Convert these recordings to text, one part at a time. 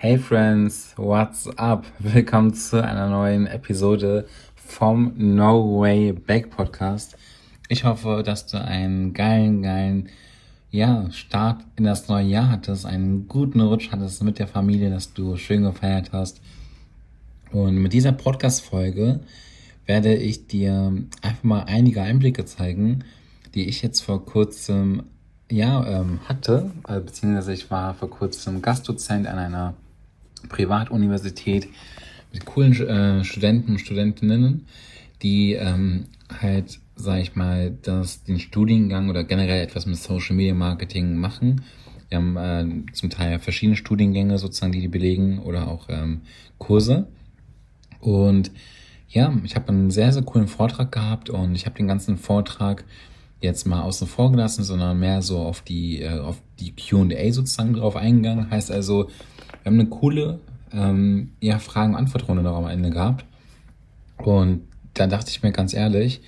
Hey Friends, what's up? Willkommen zu einer neuen Episode vom No Way Back Podcast. Ich hoffe, dass du einen geilen, geilen ja, Start in das neue Jahr hattest, einen guten Rutsch hattest mit der Familie, dass du schön gefeiert hast. Und mit dieser Podcast-Folge werde ich dir einfach mal einige Einblicke zeigen, die ich jetzt vor kurzem ja, ähm, hatte, äh, beziehungsweise ich war vor kurzem Gastdozent an einer Privatuniversität mit coolen äh, Studenten und Studentinnen, die ähm, halt, sag ich mal, das, den Studiengang oder generell etwas mit Social Media Marketing machen. Wir haben äh, zum Teil verschiedene Studiengänge sozusagen, die die belegen oder auch ähm, Kurse. Und ja, ich habe einen sehr, sehr coolen Vortrag gehabt und ich habe den ganzen Vortrag jetzt mal außen vor gelassen, sondern mehr so auf die, äh, auf die Q&A sozusagen drauf eingegangen. Heißt also, wir haben eine coole ähm, ja, Fragen-Antwort-Runde noch am Ende gehabt. Und da dachte ich mir ganz ehrlich,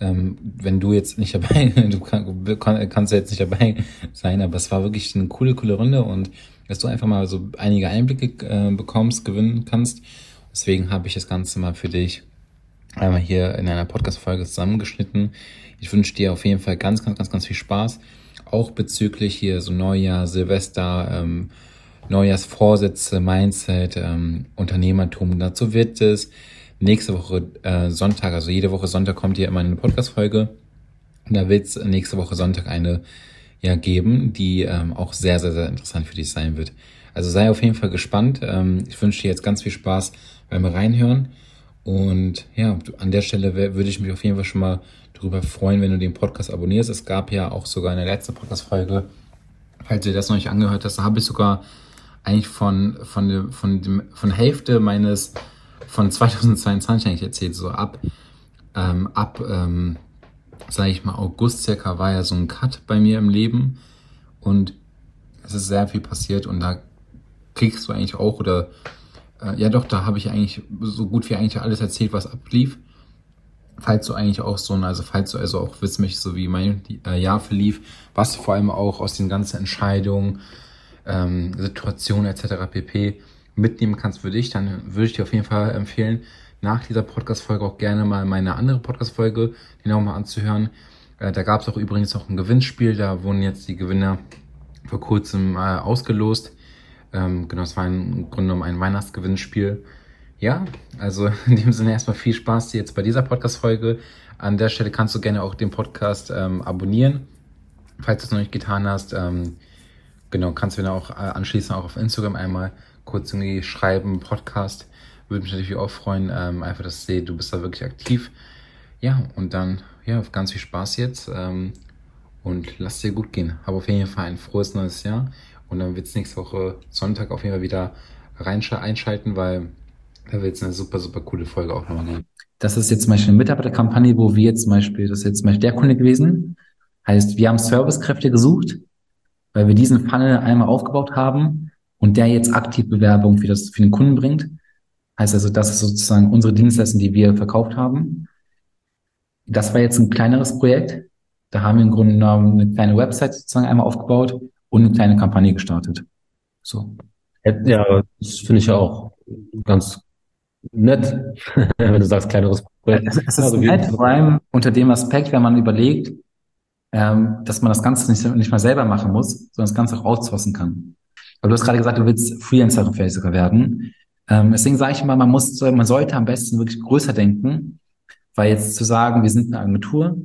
ähm, wenn du jetzt nicht dabei, du kann, kannst ja jetzt nicht dabei sein, aber es war wirklich eine coole, coole Runde und dass du einfach mal so einige Einblicke äh, bekommst, gewinnen kannst. Deswegen habe ich das Ganze mal für dich einmal hier in einer Podcast-Folge zusammengeschnitten. Ich wünsche dir auf jeden Fall ganz, ganz, ganz, ganz viel Spaß. Auch bezüglich hier so Neujahr, Silvester, ähm, Neujahrsvorsätze, Mindset, ähm, Unternehmertum. Dazu wird es nächste Woche äh, Sonntag, also jede Woche Sonntag kommt hier immer eine Podcast-Folge. Da wird es nächste Woche Sonntag eine ja geben, die ähm, auch sehr, sehr, sehr interessant für dich sein wird. Also sei auf jeden Fall gespannt. Ähm, ich wünsche dir jetzt ganz viel Spaß beim Reinhören. Und ja, an der Stelle würde ich mich auf jeden Fall schon mal darüber freuen, wenn du den Podcast abonnierst. Es gab ja auch sogar in der letzten Podcast-Folge, falls du das noch nicht angehört hast, da habe ich sogar eigentlich von, von, dem, von, dem, von Hälfte meines, von 2022 eigentlich erzählt, so ab, ähm, ab, ähm, sage ich mal, August circa war ja so ein Cut bei mir im Leben und es ist sehr viel passiert und da kriegst du eigentlich auch oder äh, ja doch, da habe ich eigentlich so gut wie eigentlich alles erzählt, was ablief. Falls du eigentlich auch so, also falls du also auch wissen möchtest, so wie mein äh, Jahr verlief, was vor allem auch aus den ganzen Entscheidungen, ähm, Situationen etc. pp. mitnehmen kannst für dich, dann würde ich dir auf jeden Fall empfehlen, nach dieser Podcast-Folge auch gerne mal meine andere Podcast-Folge, die nochmal anzuhören. Äh, da gab es auch übrigens noch ein Gewinnspiel, da wurden jetzt die Gewinner vor kurzem äh, ausgelost. Ähm, genau, es war im Grunde genommen ein Weihnachtsgewinnspiel. Ja, also in dem Sinne erstmal viel Spaß jetzt bei dieser Podcast-Folge. An der Stelle kannst du gerne auch den Podcast ähm, abonnieren, falls du es noch nicht getan hast. Ähm, genau, kannst du mir auch äh, anschließend auch auf Instagram einmal kurz irgendwie schreiben, Podcast. Würde mich natürlich auch freuen, ähm, einfach, dass ich sehe, du bist da wirklich aktiv. Ja, und dann, ja, ganz viel Spaß jetzt ähm, und lass dir gut gehen. Hab auf jeden Fall ein frohes neues Jahr und dann wird es nächste Woche Sonntag auf jeden Fall wieder reinsch einschalten, weil da wird es eine super, super coole Folge auch nochmal geben. Das ist jetzt zum Beispiel eine Mitarbeiterkampagne, wo wir jetzt zum Beispiel, das ist jetzt zum Beispiel der Kunde gewesen. Heißt, wir haben Servicekräfte gesucht, weil wir diesen Funnel einmal aufgebaut haben und der jetzt aktiv Bewerbung für das, für den Kunden bringt. Heißt also, das ist sozusagen unsere Dienstleistung, die wir verkauft haben. Das war jetzt ein kleineres Projekt. Da haben wir im Grunde genommen eine kleine Website sozusagen einmal aufgebaut und eine kleine Kampagne gestartet. So. Ja, das finde ich auch ganz nett, wenn du sagst, kleineres Projekt. Es, es ist also nett, vor allem unter dem Aspekt, wenn man überlegt, ähm, dass man das Ganze nicht, nicht mal selber machen muss, sondern das Ganze auch outsourcen kann. Aber du hast gerade gesagt, du willst Freelancerin vielleicht sogar werden. Ähm, deswegen sage ich immer, man muss, man sollte am besten wirklich größer denken, weil jetzt zu sagen, wir sind eine Agentur,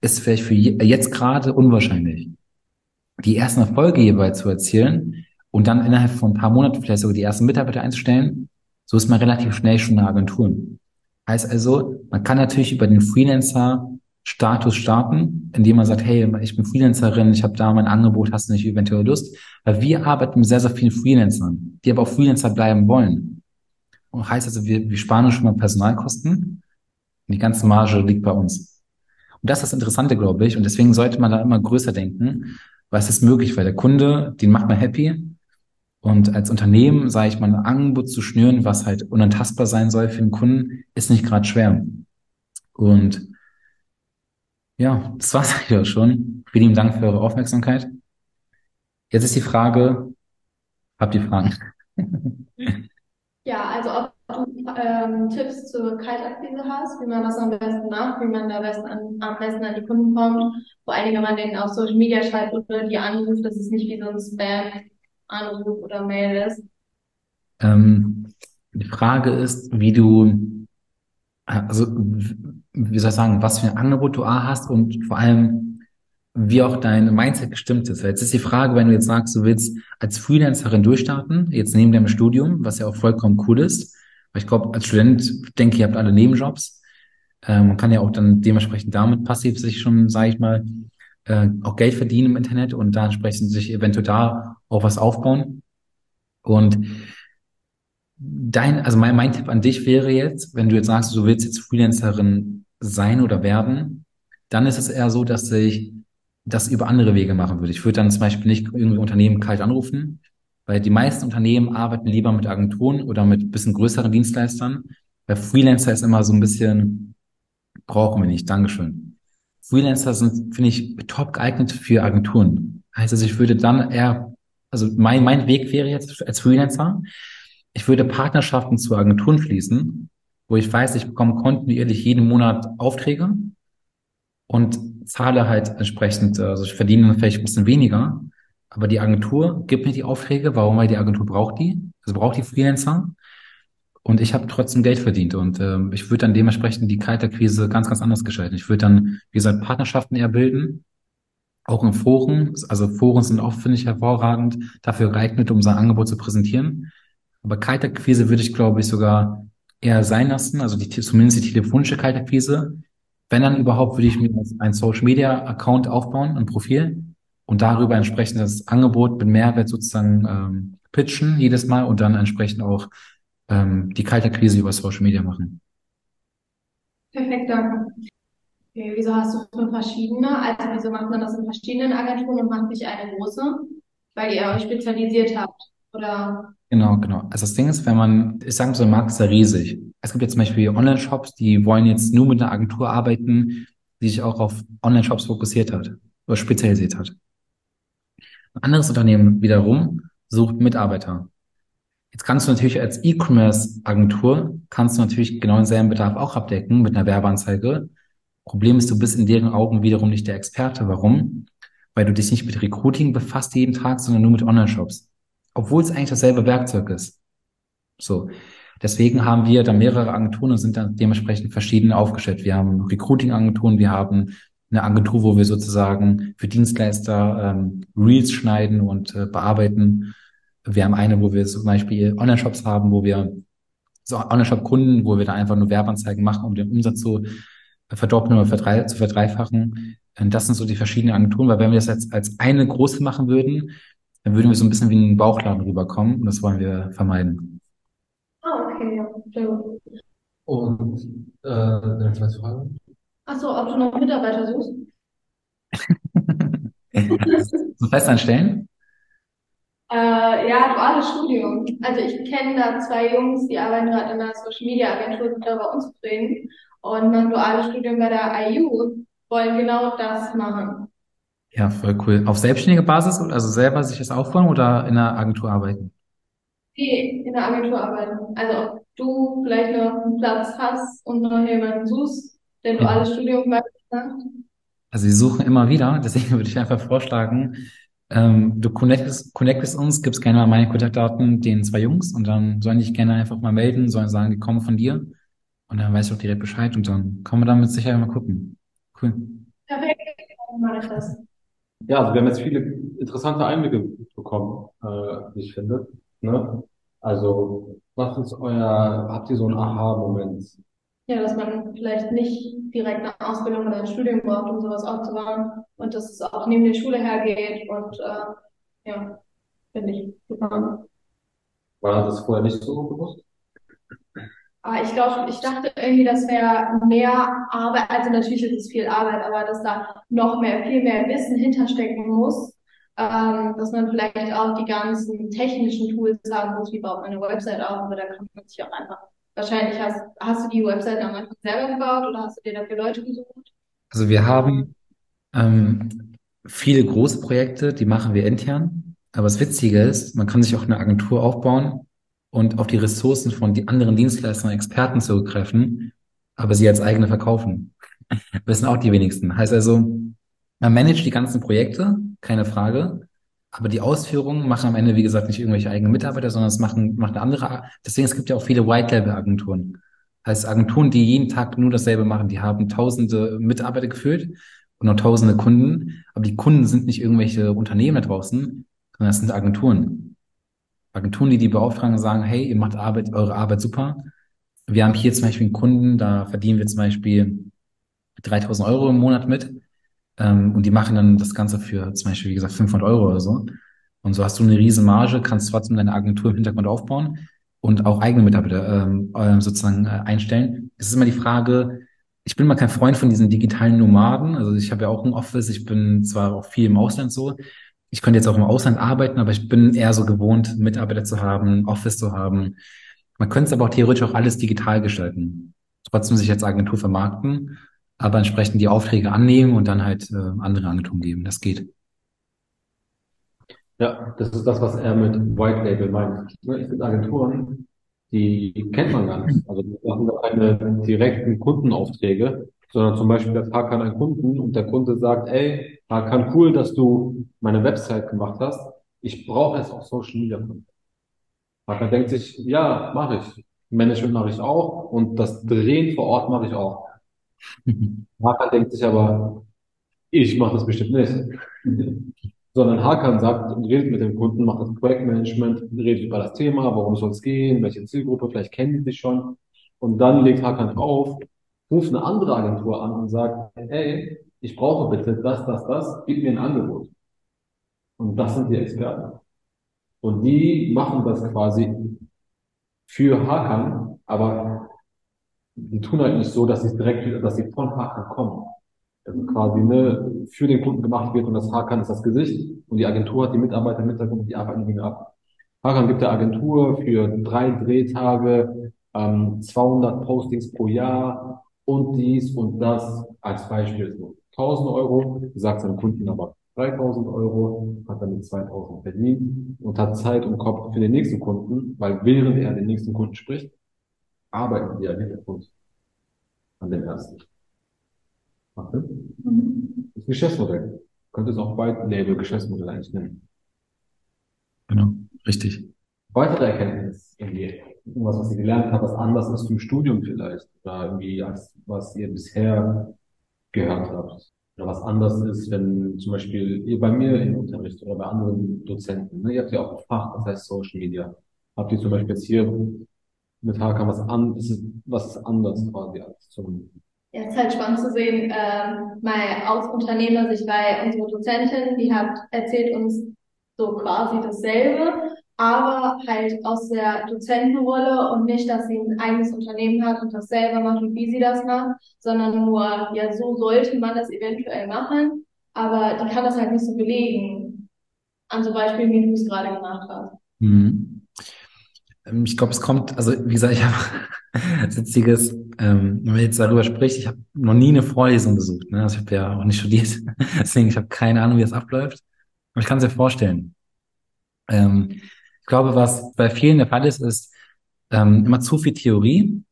ist vielleicht für jetzt gerade unwahrscheinlich die ersten Erfolge hierbei zu erzielen und dann innerhalb von ein paar Monaten vielleicht sogar die ersten Mitarbeiter einzustellen, so ist man relativ schnell schon eine Agentur. Heißt also, man kann natürlich über den Freelancer-Status starten, indem man sagt, hey, ich bin Freelancerin, ich habe da mein Angebot, hast du nicht eventuell Lust? Weil wir arbeiten mit sehr, sehr vielen Freelancern, die aber auch Freelancer bleiben wollen. Und heißt also, wir, wir sparen schon mal Personalkosten und die ganze Marge liegt bei uns. Und das ist das Interessante, glaube ich. Und deswegen sollte man da immer größer denken, was ist möglich, weil der Kunde, den macht man happy. Und als Unternehmen, sage ich mal, ein Angebot zu schnüren, was halt unantastbar sein soll für den Kunden, ist nicht gerade schwer. Und ja, das war's eigentlich auch schon. Vielen lieben Dank für eure Aufmerksamkeit. Jetzt ist die Frage, habt ihr Fragen? Ja, also ob du ähm, Tipps zur Kaltakquise hast, wie man das am besten macht, wie man da besten an, am besten an die Kunden kommt, vor allem wenn man denen auf Social Media schreibt oder die anruft, dass es nicht wie so ein Spam-Anruf oder Mail ist. Ähm, die Frage ist, wie du, also, wie soll ich sagen, was für ein Angebot du hast und vor allem, wie auch dein Mindset gestimmt ist. Jetzt ist die Frage, wenn du jetzt sagst, du willst als Freelancerin durchstarten, jetzt neben deinem Studium, was ja auch vollkommen cool ist. Weil ich glaube, als Student denke ich, ihr habt alle Nebenjobs. Äh, man kann ja auch dann dementsprechend damit passiv sich schon, sage ich mal, äh, auch Geld verdienen im Internet und da entsprechend sich eventuell da auch was aufbauen. Und dein, also mein, mein Tipp an dich wäre jetzt, wenn du jetzt sagst, du willst jetzt Freelancerin sein oder werden, dann ist es eher so, dass ich das über andere Wege machen würde. Ich würde dann zum Beispiel nicht irgendwie Unternehmen kalt anrufen, weil die meisten Unternehmen arbeiten lieber mit Agenturen oder mit bisschen größeren Dienstleistern. Weil Freelancer ist immer so ein bisschen, brauchen wir nicht, Dankeschön. Freelancer sind, finde ich, top geeignet für Agenturen. Heißt also, ich würde dann eher, also mein, mein Weg wäre jetzt als Freelancer, ich würde Partnerschaften zu Agenturen schließen, wo ich weiß, ich bekomme kontinuierlich jeden Monat Aufträge und zahle halt entsprechend, also ich verdiene vielleicht ein bisschen weniger, aber die Agentur gibt mir die Aufträge. Warum? Weil die Agentur braucht die, also braucht die Freelancer. Und ich habe trotzdem Geld verdient. Und äh, ich würde dann dementsprechend die Kalterquise ganz, ganz anders gestalten. Ich würde dann, wie gesagt, Partnerschaften eher bilden, auch in Foren. Also Foren sind auch, finde ich, hervorragend dafür geeignet, um sein Angebot zu präsentieren. Aber Kalterquise würde ich, glaube ich, sogar eher sein lassen. Also die, zumindest die telefonische Kalterquise. Wenn dann überhaupt, würde ich mir ein Social Media Account aufbauen, ein Profil und darüber entsprechend das Angebot mit Mehrwert sozusagen ähm, pitchen jedes Mal und dann entsprechend auch ähm, die Kalterquise über Social Media machen. Perfekt, danke. Okay, wieso hast du fünf verschiedene? Also wieso macht man das in verschiedenen Agenturen und macht nicht eine große? Weil ihr euch spezialisiert habt, oder? Genau, genau. Also das Ding ist, wenn man, ich sage mal, so ein Markt ist ja riesig. Es gibt jetzt zum Beispiel Online-Shops, die wollen jetzt nur mit einer Agentur arbeiten, die sich auch auf Online-Shops fokussiert hat oder spezialisiert hat. Ein anderes Unternehmen wiederum sucht Mitarbeiter. Jetzt kannst du natürlich als E-Commerce-Agentur, kannst du natürlich genau denselben Bedarf auch abdecken mit einer Werbeanzeige. Problem ist, du bist in deren Augen wiederum nicht der Experte. Warum? Weil du dich nicht mit Recruiting befasst jeden Tag, sondern nur mit Online-Shops. Obwohl es eigentlich dasselbe Werkzeug ist. So. Deswegen haben wir da mehrere Agenturen und sind dann dementsprechend verschieden aufgestellt. Wir haben Recruiting-Agenturen, wir haben eine Agentur, wo wir sozusagen für Dienstleister ähm, Reels schneiden und äh, bearbeiten. Wir haben eine, wo wir zum Beispiel Online-Shops haben, wo wir so Online-Shop-Kunden, wo wir da einfach nur Werbeanzeigen machen, um den Umsatz zu verdoppeln oder verdrei zu verdreifachen. Und das sind so die verschiedenen Agenturen, weil wenn wir das jetzt als eine große machen würden, dann würden wir so ein bisschen wie ein Bauchladen rüberkommen und das wollen wir vermeiden. Ah, okay, ja, sehr gut. Und äh, eine zweite Frage? Ach so, ob du noch Mitarbeiter suchst? so festanstellen? Äh, ja, duales Studium. Also ich kenne da zwei Jungs, die arbeiten gerade in einer Social Media Agentur, sind aber unzufrieden und machen duales Studium bei der IU, wollen genau das machen. Ja, voll cool. Auf selbstständige Basis, also selber sich das aufbauen oder in einer Agentur arbeiten? Nee, in der Agentur arbeiten. Also ob du vielleicht noch einen Platz hast und noch jemanden suchst, der duales Studium weitermacht. Also wir suchen immer wieder, deswegen würde ich einfach vorschlagen, ähm, du connectest, connectest uns, gibst gerne mal meine Kontaktdaten den zwei Jungs und dann sollen die dich gerne einfach mal melden, sollen sagen, die kommen von dir und dann weiß ich auch direkt Bescheid und dann kommen wir damit sicher mal gucken. Cool. Perfekt, dann mache ich das. Ja, also wir haben jetzt viele interessante Einblicke bekommen, äh, wie ich finde. Ne? Also, was ist euer, habt ihr so einen Aha-Moment? Ja, dass man vielleicht nicht direkt eine Ausbildung oder ein Studium braucht, um sowas aufzubauen und dass es auch neben der Schule hergeht und äh, ja, finde ich super. War das vorher nicht so bewusst? Aber ich glaube, ich dachte irgendwie, das wäre mehr Arbeit, also natürlich ist es viel Arbeit, aber dass da noch mehr, viel mehr Wissen hinterstecken muss, ähm, dass man vielleicht auch die ganzen technischen Tools haben muss, wie baut man eine Website auf, aber da kann man sich auch einfach, wahrscheinlich hast, hast du die Website am Anfang selber gebaut oder hast du dir dafür Leute gesucht? Also wir haben ähm, viele große Projekte, die machen wir intern. Aber das Witzige ist, man kann sich auch eine Agentur aufbauen und auf die Ressourcen von die anderen Dienstleister und Experten zurückgreifen, aber sie als eigene verkaufen. Wissen auch die wenigsten. Heißt also, man managt die ganzen Projekte, keine Frage, aber die Ausführungen machen am Ende, wie gesagt, nicht irgendwelche eigenen Mitarbeiter, sondern es machen, macht eine andere. Deswegen, es gibt ja auch viele White-Level-Agenturen. Heißt Agenturen, die jeden Tag nur dasselbe machen, die haben tausende Mitarbeiter geführt und noch tausende Kunden, aber die Kunden sind nicht irgendwelche Unternehmen da draußen, sondern das sind Agenturen. Agenturen, die die beauftragen, sagen, hey, ihr macht Arbeit, eure Arbeit super. Wir haben hier zum Beispiel einen Kunden, da verdienen wir zum Beispiel 3000 Euro im Monat mit. Ähm, und die machen dann das Ganze für zum Beispiel, wie gesagt, 500 Euro oder so. Und so hast du eine riesen Marge, kannst trotzdem deine Agentur im Hintergrund aufbauen und auch eigene Mitarbeiter ähm, äh, sozusagen äh, einstellen. Es ist immer die Frage, ich bin mal kein Freund von diesen digitalen Nomaden. Also ich habe ja auch ein Office, ich bin zwar auch viel im Ausland so. Ich könnte jetzt auch im Ausland arbeiten, aber ich bin eher so gewohnt, Mitarbeiter zu haben, Office zu haben. Man könnte es aber auch theoretisch auch alles digital gestalten. Trotzdem sich als Agentur vermarkten, aber entsprechend die Aufträge annehmen und dann halt äh, andere Agenturen geben. Das geht. Ja, das ist das, was er mit White Label meint. Ne, es gibt Agenturen, die kennt man gar nicht. Also die machen keine direkten Kundenaufträge, sondern zum Beispiel der Hakan einen Kunden und der Kunde sagt, ey, Hakan, cool, dass du meine Website gemacht hast. Ich brauche jetzt auch Social Media. Hakan denkt sich, ja, mache ich. Management mache ich auch und das Drehen vor Ort mache ich auch. Hakan denkt sich aber, ich mache das bestimmt nicht sondern Hakan sagt und redet mit dem Kunden, macht das Projektmanagement, redet über das Thema, worum soll es gehen, welche Zielgruppe, vielleicht kennen die sich schon. Und dann legt Hakan auf, ruft eine andere Agentur an und sagt, hey, ich brauche bitte das, das, das, gib mir ein Angebot. Und das sind die Experten. Und die machen das quasi für Hakan, aber die tun halt nicht so, dass sie direkt, dass sie von Hakan kommen also quasi ne, für den Kunden gemacht wird und das Hakan ist das Gesicht und die Agentur hat die Mitarbeiter im Hintergrund, die arbeiten Dinge ab. Hakan gibt der Agentur für drei Drehtage ähm, 200 Postings pro Jahr und dies und das als Beispiel so 1000 Euro, sagt seinem Kunden aber 3000 Euro, hat damit 2000 verdient und hat Zeit und Kopf für den nächsten Kunden, weil während er den nächsten Kunden spricht, arbeiten wir im Hintergrund an dem ersten. Macht Mhm. Das Geschäftsmodell. Könnte es auch White Label Geschäftsmodell eigentlich nennen. Genau, richtig. Weitere Erkenntnis irgendwie. Irgendwas, was ihr gelernt habt, was anders ist im Studium vielleicht. Oder irgendwie, als was ihr bisher gehört habt. Oder was anders ist, wenn zum Beispiel ihr bei mir im Unterricht oder bei anderen Dozenten, ne, ihr habt ja auch ein Fach, das heißt Social Media. Habt ihr zum Beispiel jetzt hier mit HK was an, was ist anders quasi als zum ja, es ist halt spannend zu sehen, ähm, mal aus Unternehmersicht, weil unsere Dozentin, die hat erzählt uns so quasi dasselbe, aber halt aus der Dozentenrolle und nicht, dass sie ein eigenes Unternehmen hat und das selber macht und wie sie das macht, sondern nur, ja, so sollte man das eventuell machen, aber die kann das halt nicht so belegen. An so Beispielen, wie du es gerade gemacht hast. Mhm. Ähm, ich glaube, es kommt, also wie gesagt, ich habe Witziges, ähm, wenn man jetzt darüber spricht, ich habe noch nie eine Vorlesung besucht. Ne? Also ich habe ja auch nicht studiert, deswegen ich habe keine Ahnung, wie das abläuft. Aber ich kann es mir vorstellen. Ähm, ich glaube, was bei vielen der Fall ist, ist ähm, immer zu viel Theorie.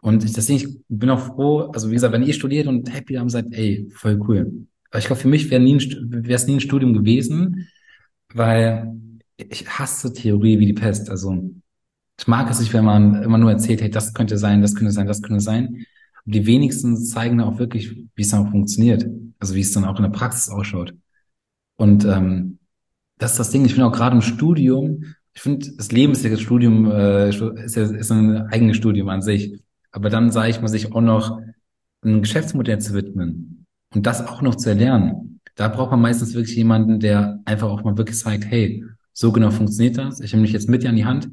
Und ich, deswegen, ich bin auch froh, also wie gesagt, wenn ihr studiert und happy haben seid, ey, voll cool. Aber ich glaube, für mich wäre es nie ein Studium gewesen, weil ich hasse Theorie wie die Pest. Also ich mag es nicht, wenn man immer nur erzählt, hey, das könnte sein, das könnte sein, das könnte sein. Und die wenigsten zeigen dann auch wirklich, wie es dann auch funktioniert. Also wie es dann auch in der Praxis ausschaut. Und ähm, das ist das Ding. Ich finde auch gerade im Studium, ich finde, das Leben ist ja das Studium, äh, ist, ja, ist ein eigenes Studium an sich. Aber dann sage ich mal, sich auch noch ein Geschäftsmodell zu widmen und das auch noch zu erlernen. Da braucht man meistens wirklich jemanden, der einfach auch mal wirklich zeigt, hey, so genau funktioniert das. Ich nehme mich jetzt mit dir an die Hand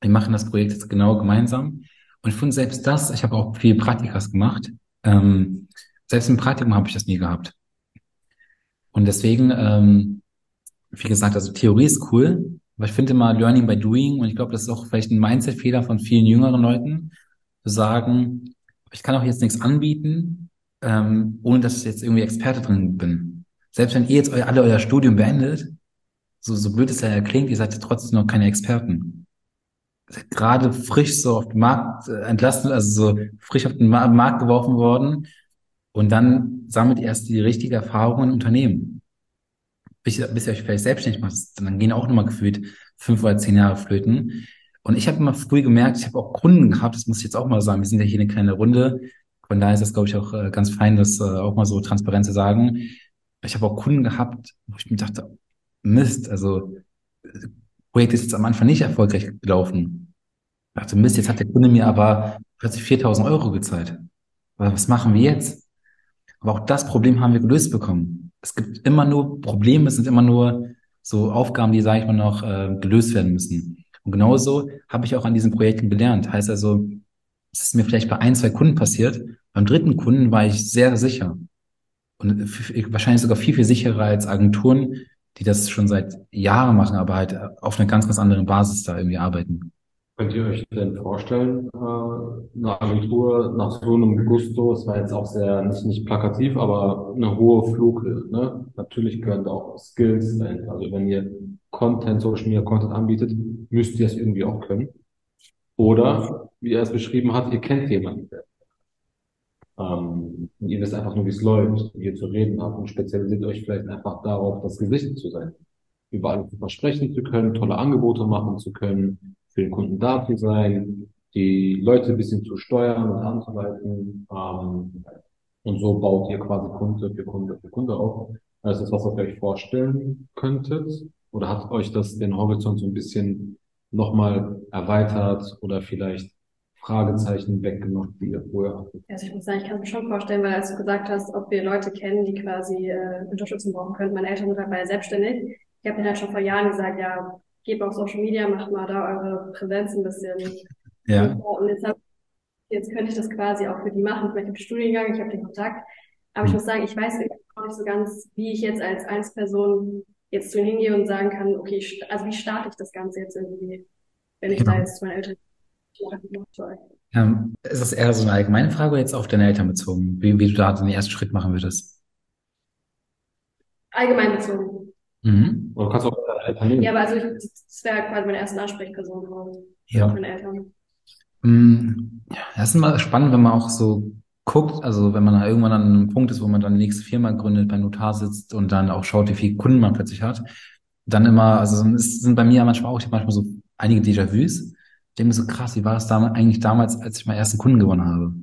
wir machen das Projekt jetzt genau gemeinsam. Und ich finde selbst das, ich habe auch viel Praktikas gemacht. Ähm, selbst im Praktikum habe ich das nie gehabt. Und deswegen, ähm, wie gesagt, also Theorie ist cool, aber ich finde immer Learning by Doing und ich glaube, das ist auch vielleicht ein Mindset-Fehler von vielen jüngeren Leuten, zu sagen, ich kann auch jetzt nichts anbieten, ähm, ohne dass ich jetzt irgendwie Experte drin bin. Selbst wenn ihr jetzt alle euer Studium beendet, so, so blöd es ja klingt, ihr seid trotzdem noch keine Experten. Gerade frisch so auf den Markt äh, entlassen, also so frisch auf den Markt geworfen worden und dann sammelt erst die richtige Erfahrung in Unternehmen. Bis, bis ihr euch vielleicht selbstständig macht, dann gehen auch nochmal gefühlt fünf oder zehn Jahre flöten. Und ich habe immer früh gemerkt, ich habe auch Kunden gehabt, das muss ich jetzt auch mal sagen, wir sind ja hier eine kleine Runde. Von daher ist das, glaube ich, auch äh, ganz fein, das äh, auch mal so transparent zu sagen. Ich habe auch Kunden gehabt, wo ich mir dachte, Mist, also Projekt ist jetzt am Anfang nicht erfolgreich gelaufen. Ich dachte, Mist, jetzt hat der Kunde mir aber plötzlich 4000 Euro gezahlt. Was machen wir jetzt? Aber auch das Problem haben wir gelöst bekommen. Es gibt immer nur Probleme, es sind immer nur so Aufgaben, die, sage ich mal, noch äh, gelöst werden müssen. Und genauso habe ich auch an diesen Projekten gelernt. Heißt also, es ist mir vielleicht bei ein, zwei Kunden passiert. Beim dritten Kunden war ich sehr sicher. Und wahrscheinlich sogar viel, viel sicherer als Agenturen, die das schon seit Jahren machen, aber halt auf einer ganz, ganz anderen Basis da irgendwie arbeiten. Könnt ihr euch denn vorstellen, äh, eine Agentur nach so einem Gusto, es war jetzt auch sehr, nicht, nicht plakativ, aber eine hohe Flughöhe, ne? Natürlich gehören da auch Skills dahinter. Also wenn ihr Content, Social Media Content anbietet, müsst ihr es irgendwie auch können. Oder, wie er es beschrieben hat, ihr kennt jemanden, ähm, ihr wisst einfach nur, wie es läuft, wie ihr zu reden habt und spezialisiert euch vielleicht einfach darauf, das Gesicht zu sein. Überall versprechen zu können, tolle Angebote machen zu können, für den Kunden da zu sein, die Leute ein bisschen zu steuern und anzuleiten. Ähm, und so baut ihr quasi Kunde für Kunde für Kunde auf. Also ist das, was ihr euch vorstellen könntet? Oder hat euch das den Horizont so ein bisschen nochmal erweitert oder vielleicht Fragezeichen weggenommen, die ihr vorher hattet? Also ich muss sagen, ich kann mir schon vorstellen, weil als du gesagt hast, ob wir Leute kennen, die quasi äh, Unterstützung brauchen könnten. Meine Eltern sind dabei selbstständig. Ich habe mir halt schon vor Jahren gesagt, ja, geht auf Social Media, macht mal da eure Präsenz ein bisschen. Ja. Und jetzt, hab, jetzt könnte ich das quasi auch für die machen. Ich habe die Studiengang, ich habe den Kontakt. Aber ich muss sagen, ich weiß auch nicht so ganz, wie ich jetzt als Einzelperson jetzt zu ihnen hingehe und sagen kann, okay, also wie starte ich das Ganze jetzt irgendwie, wenn ich Ja. da jetzt zu meinen Eltern Ähm, ist das eher so eine allgemeine Frage oder jetzt auf deine Eltern bezogen? Wie, wie du da den ersten Schritt machen würdest? allgemein bezogen. Mhm. Oder kannst du auch nehmen? Ja, aber also ich, das wäre quasi meine erste Ansprechperson geworden. Ja. Meine Eltern. Mm, Das ist immer spannend, wenn man auch so guckt, also wenn man da irgendwann an einem Punkt ist, wo man dann die nächste Firma gründet, beim Notar sitzt und dann auch schaut, wie viele Kunden man plötzlich hat. Dann immer, also es sind bei mir manchmal auch, manchmal so einige Déjà-vus. Ich denke mir so krass, wie war es damals, eigentlich damals, als ich meinen ersten Kunden gewonnen habe?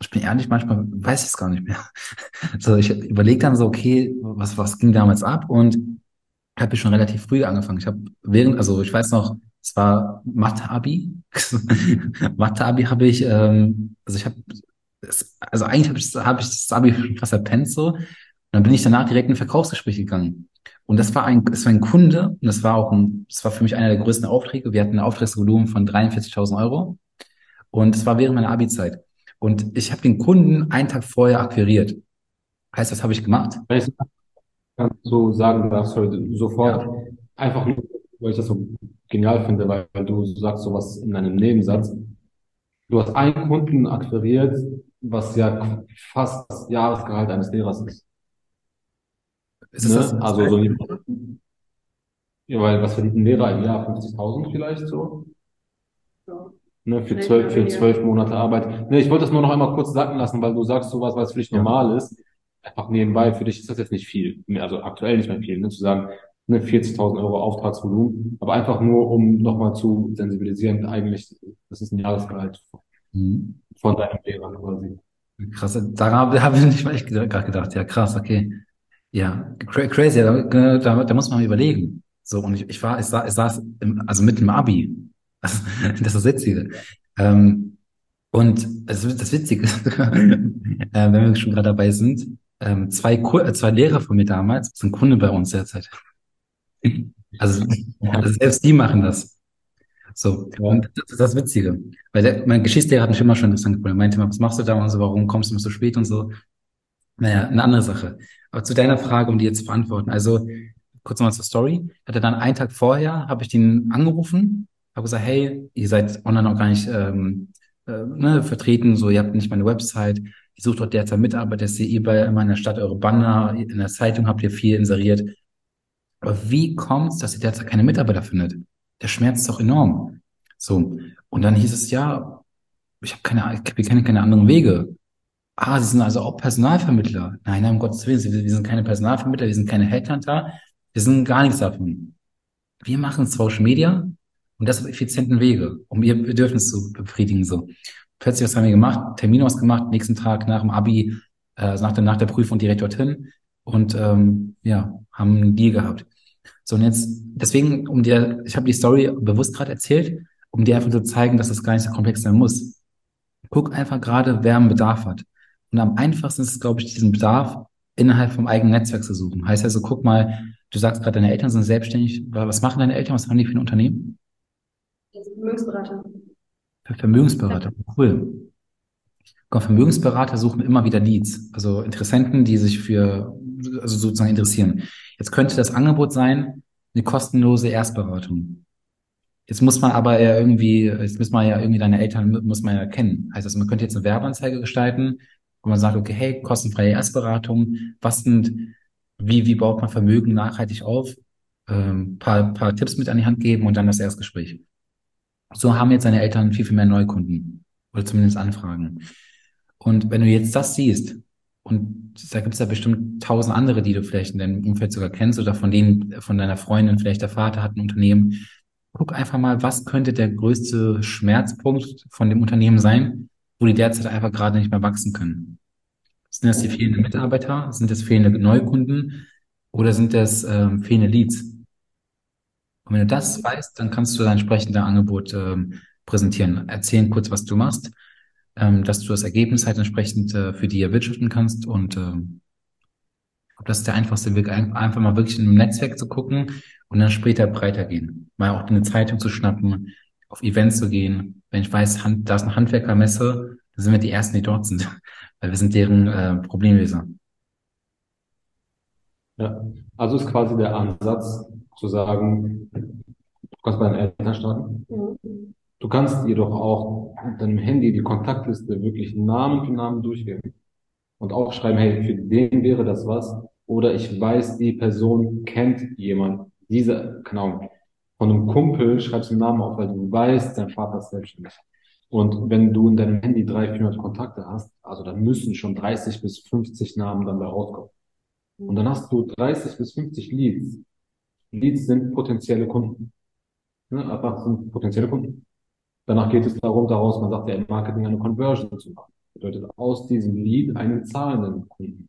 Ich bin ehrlich, manchmal weiß ich es gar nicht mehr. So, ich überlege dann so, okay, was, was ging damals ab? Und habe ich schon relativ früh angefangen. Ich habe während, also ich weiß noch, es war Mathe-Abi. Mathe-Abi habe ich, ähm, also ich habe, also eigentlich habe ich, hab ich das Abi fast verpennt so. Und dann bin ich danach direkt in ein Verkaufsgespräch gegangen. Und das war ein, das war ein Kunde und das war auch ein, das war für mich einer der größten Aufträge. Wir hatten ein Auftragsvolumen von 43.000 Euro und das war während meiner Abi-Zeit. Und ich habe den Kunden einen Tag vorher akquiriert. Heißt, was habe ich gemacht? Wenn ich ganz so sagen darf, heute sofort einfach nur, weil ich das so genial finde, weil, weil du sagst sowas in einem Nebensatz. Du hast einen Kunden akquiriert, was ja fast das Jahresgehalt eines Lehrers ist. Ist es Ne? das? Also so ja, weil was verdient ein Lehrer im Jahr? 50.000 vielleicht so? So. Ne, für Vielleicht zwölf, für zwölf Monate Arbeit. Ne, ich wollte das nur noch einmal kurz sacken lassen, weil du sagst sowas, was für dich Ja. normal ist. Einfach nebenbei, für dich ist das jetzt nicht viel. Also aktuell nicht mehr viel, ne, zu sagen, ne, 40.000 Euro Auftragsvolumen. Aber einfach nur, um nochmal zu sensibilisieren, eigentlich, das ist ein Jahresgehalt Mhm. von deinem Lehrer quasi. Krass, daran habe hab ich nicht mal echt gerade gedacht. Ja, krass, okay. Ja, cra- crazy, da, da, da muss man überlegen. So, und ich, ich war, ich saß, ich saß im, also mit dem Abi. Das, das ist das Witzige. Ähm, und das, das Witzige äh, wenn wir schon gerade dabei sind, ähm, zwei, äh, zwei Lehrer von mir damals sind Kunde bei uns derzeit. Also, also selbst die machen das. So, und das ist das Witzige. Weil der, mein Geschichtslehrer hat mich immer schon interessant gefunden. Er meinte immer, was machst du da und so, warum kommst du immer so spät und so. Naja, eine andere Sache. Aber zu deiner Frage, um die jetzt zu beantworten. Also, kurz nochmal zur Story. Hatte dann einen Tag vorher, habe ich den angerufen, habe gesagt, hey, ihr seid online auch gar nicht ähm, äh, ne, vertreten, so, ihr habt nicht meine Website, ich suche dort derzeit Mitarbeiter, ich sehe überall in meiner Stadt eure Banner, in der Zeitung habt ihr viel inseriert. Aber wie kommt es, dass ihr derzeit keine Mitarbeiter findet? Der Schmerz ist doch enorm. So. Und dann hieß es, ja, ich habe keine, wir kennen keine anderen Wege. Ah, Sie sind also auch Personalvermittler. Nein, nein, um Gottes Willen, wir sind keine Personalvermittler, wir sind keine Headhunter, wir sind gar nichts davon. Wir machen Social Media und das auf effizienten Wege, um ihr Bedürfnis zu befriedigen. So. Plötzlich, was haben wir gemacht? Termin ausgemacht, nächsten Tag nach dem Abi, äh, also nach der, nach der Prüfung direkt dorthin und ähm, ja, haben einen Deal gehabt. So, und jetzt, deswegen, um dir, ich habe die Story bewusst gerade erzählt, um dir einfach zu zeigen, dass das gar nicht so komplex sein muss. Guck einfach gerade, wer einen Bedarf hat. Und am einfachsten ist es, glaube ich, diesen Bedarf innerhalb vom eigenen Netzwerk zu suchen. Heißt also, guck mal, du sagst gerade, deine Eltern sind selbstständig. Was machen deine Eltern? Was haben die für ein Unternehmen? Vermögensberater. Vermögensberater, cool. Vermögensberater suchen immer wieder Leads, also Interessenten, die sich für, also sozusagen interessieren. Jetzt könnte das Angebot sein, eine kostenlose Erstberatung. Jetzt muss man aber ja irgendwie, jetzt muss man ja irgendwie deine Eltern, muss man ja kennen. Heißt also, man könnte jetzt eine Werbeanzeige gestalten, wo man sagt, okay, hey, kostenfreie Erstberatung, was sind, wie, wie baut man Vermögen nachhaltig auf, ähm, paar, paar Tipps mit an die Hand geben und dann das Erstgespräch. So haben jetzt deine Eltern viel, viel mehr Neukunden oder zumindest Anfragen. Und wenn du jetzt das siehst, und da gibt es ja bestimmt tausend andere, die du vielleicht in deinem Umfeld sogar kennst oder von denen, von deiner Freundin, vielleicht der Vater hat ein Unternehmen, guck einfach mal, was könnte der größte Schmerzpunkt von dem Unternehmen sein, wo die derzeit einfach gerade nicht mehr wachsen können. Sind das die fehlenden Mitarbeiter? Sind das fehlende Neukunden? Oder sind das ähm, fehlende Leads? Und wenn du das weißt, dann kannst du dein entsprechendes Angebot ähm, präsentieren. Erzählen kurz, was du machst, ähm, dass du das Ergebnis halt entsprechend äh, für die erwirtschaften kannst und ähm, das ist der einfachste Weg, einfach mal wirklich in einem Netzwerk zu gucken und dann später breiter gehen. Mal auch eine Zeitung zu schnappen, auf Events zu gehen. Wenn ich weiß, da ist eine Handwerkermesse, dann sind wir die Ersten, die dort sind, weil wir sind deren äh, Problemlöser. Ja, also ist quasi der Ansatz zu sagen, du kannst bei deinen Eltern starten. Du kannst jedoch auch mit deinem Handy die Kontaktliste wirklich Namen für Namen durchgehen und auch schreiben, hey, für den wäre das was. Oder ich weiß, die Person kennt jemand, diese, Ahnung, von einem Kumpel schreibst du den Namen auf, weil du weißt, dein Vater ist selbstständig. Und wenn du in deinem Handy 300, 400 Kontakte hast, also dann müssen schon 30 bis 50 Namen dann da rauskommen. Und dann hast du 30 bis 50 Leads. Leads sind potenzielle Kunden. Ne, einfach sind potenzielle Kunden. Danach geht es darum, daraus, man sagt ja im Marketing eine Conversion zu machen. Bedeutet, aus diesem Lead einen zahlenden Kunden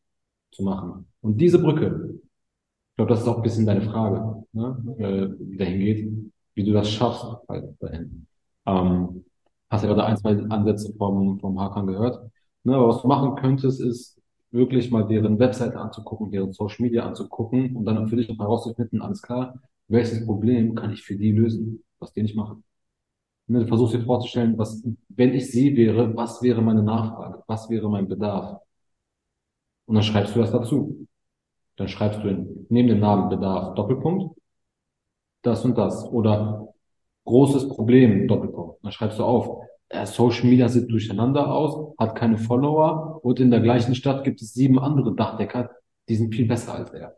zu machen. Und diese Brücke, ich glaube, das ist auch ein bisschen deine Frage, ne? äh, wie dahin geht, wie du das schaffst, halt dahin. Ähm, hast ja gerade ein, zwei Ansätze vom, vom Hakan gehört. Ne? Aber was du machen könntest, ist wirklich mal deren Webseite anzugucken, deren Social Media anzugucken und dann für dich herauszufinden, alles klar, welches Problem kann ich für die lösen, was die nicht machen. Ne, du versuchst dir vorzustellen, was, wenn ich sie wäre, was wäre meine Nachfrage? Was wäre mein Bedarf? Und dann schreibst du das dazu. Dann schreibst du in, neben dem Namen Bedarf Doppelpunkt, das und das. Oder großes Problem, Doppelpunkt. Dann schreibst du auf, Social Media sieht durcheinander aus, hat keine Follower und in der gleichen Stadt gibt es sieben andere Dachdecker, die sind viel besser als er.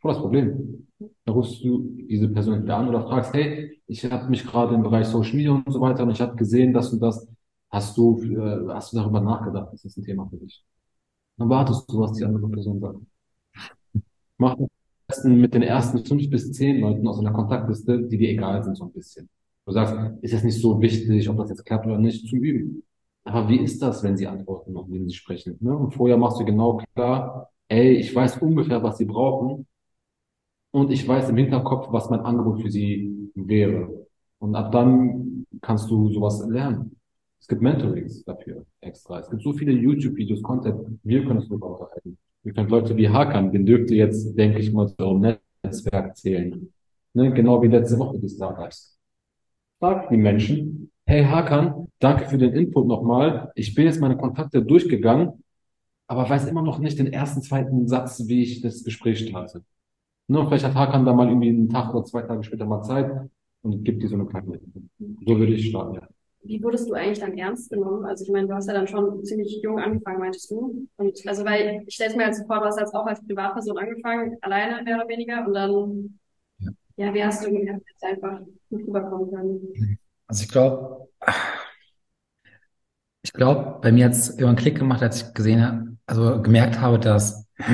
Voll das Problem. Da rufst du diese Person wieder an oder fragst, hey, ich habe mich gerade im Bereich Social Media und so weiter und ich habe gesehen, dass du das, hast du, äh, hast du darüber nachgedacht, ist das ein Thema für dich? Dann wartest du, was die andere Person sagt. Mach am mit den ersten fünf bis zehn Leuten aus einer Kontaktliste, die dir egal sind, so ein bisschen. Du sagst, ist jetzt nicht so wichtig, ob das jetzt klappt oder nicht, zum Üben. Aber wie ist das, wenn sie antworten und wenn sie sprechen? Ne? Und vorher machst du genau klar, ey, ich weiß ungefähr, was sie brauchen und ich weiß im Hinterkopf, was mein Angebot für sie wäre. Und ab dann kannst du sowas lernen. Es gibt Mentorings dafür extra. Es gibt so viele YouTube-Videos, Content. Wir können es darüber unterhalten. Wir können Leute wie Hakan, den dürft ihr jetzt, denke ich mal, zu eurem Netzwerk zählen. Ne? Genau wie letzte Woche die Startups. Frag die Menschen, hey Hakan, danke für den Input nochmal. Ich bin jetzt meine Kontakte durchgegangen, aber weiß immer noch nicht den ersten, zweiten Satz, wie ich das Gespräch starte. Ne, vielleicht hat Hakan da mal irgendwie einen Tag oder zwei Tage später mal Zeit und gibt dir so eine kleine So würde ich starten, ja. Wie wurdest du eigentlich dann ernst genommen? Also ich meine, du hast ja dann schon ziemlich jung angefangen, meintest du. Und also weil ich stelle es mir halt so vor, du hast jetzt auch als Privatperson angefangen, alleine mehr oder weniger, und dann Ja, wie hast du gemerkt, einfach gut rüberkommen kann? Also ich glaube, ich glaube, bei mir hat es immer einen Klick gemacht, als ich gesehen habe, also gemerkt habe, dass,